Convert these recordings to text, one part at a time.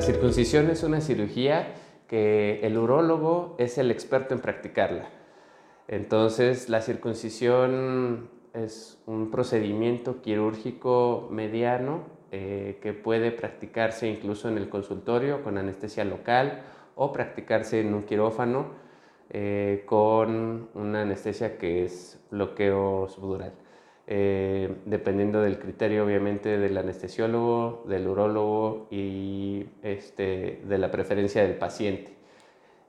circuncisión es una cirugía que el urólogo es el experto en practicarla. Entonces, la circuncisión es un procedimiento quirúrgico mediano eh, que puede practicarse incluso en el consultorio con anestesia local o practicarse en un quirófano eh, con una anestesia que es bloqueo subdural. Eh, dependiendo del criterio obviamente del anestesiólogo, del urólogo y este, de la preferencia del paciente.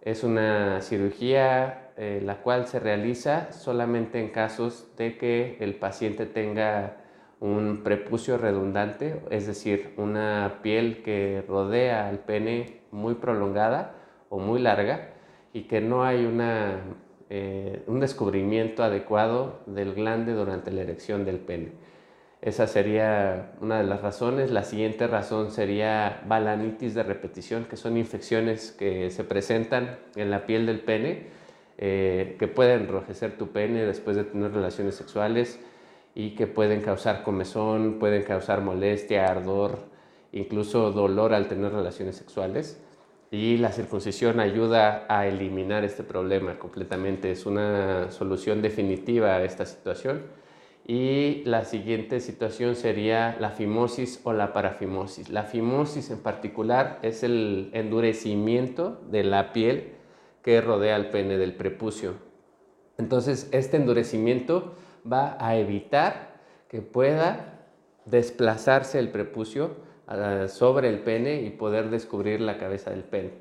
Es una cirugía eh, la cual se realiza solamente en casos de que el paciente tenga un prepucio redundante, es decir, una piel que rodea al pene muy prolongada o muy larga y que no hay una eh, un descubrimiento adecuado del glande durante la erección del pene. Esa sería una de las razones. La siguiente razón sería balanitis de repetición, que son infecciones que se presentan en la piel del pene, eh, que pueden enrojecer tu pene después de tener relaciones sexuales y que pueden causar comezón, pueden causar molestia, ardor, incluso dolor al tener relaciones sexuales y la circuncisión ayuda a eliminar este problema completamente. Es una solución definitiva a esta situación. Y la siguiente situación sería la fimosis o la parafimosis. La fimosis en particular es el endurecimiento de la piel que rodea el pene del prepucio. Entonces, este endurecimiento va a evitar que pueda desplazarse el prepucio sobre el pene y poder descubrir la cabeza del pene.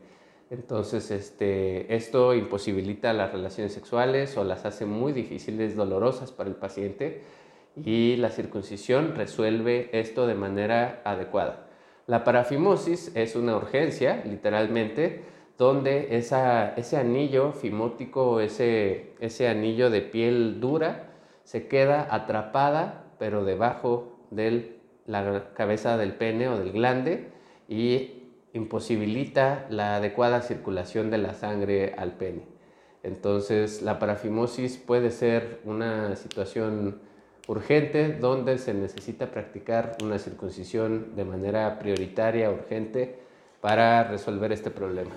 Entonces, este, esto imposibilita las relaciones sexuales o las hace muy difíciles, dolorosas para el paciente y la circuncisión resuelve esto de manera adecuada. La parafimosis es una urgencia, literalmente, donde ese anillo fimótico, ese, ese anillo de piel dura, se queda atrapada, pero debajo del la cabeza del pene o del glande y imposibilita la adecuada circulación de la sangre al pene. Entonces, la parafimosis puede ser una situación urgente donde se necesita practicar una circuncisión de manera prioritaria, urgente, para resolver este problema.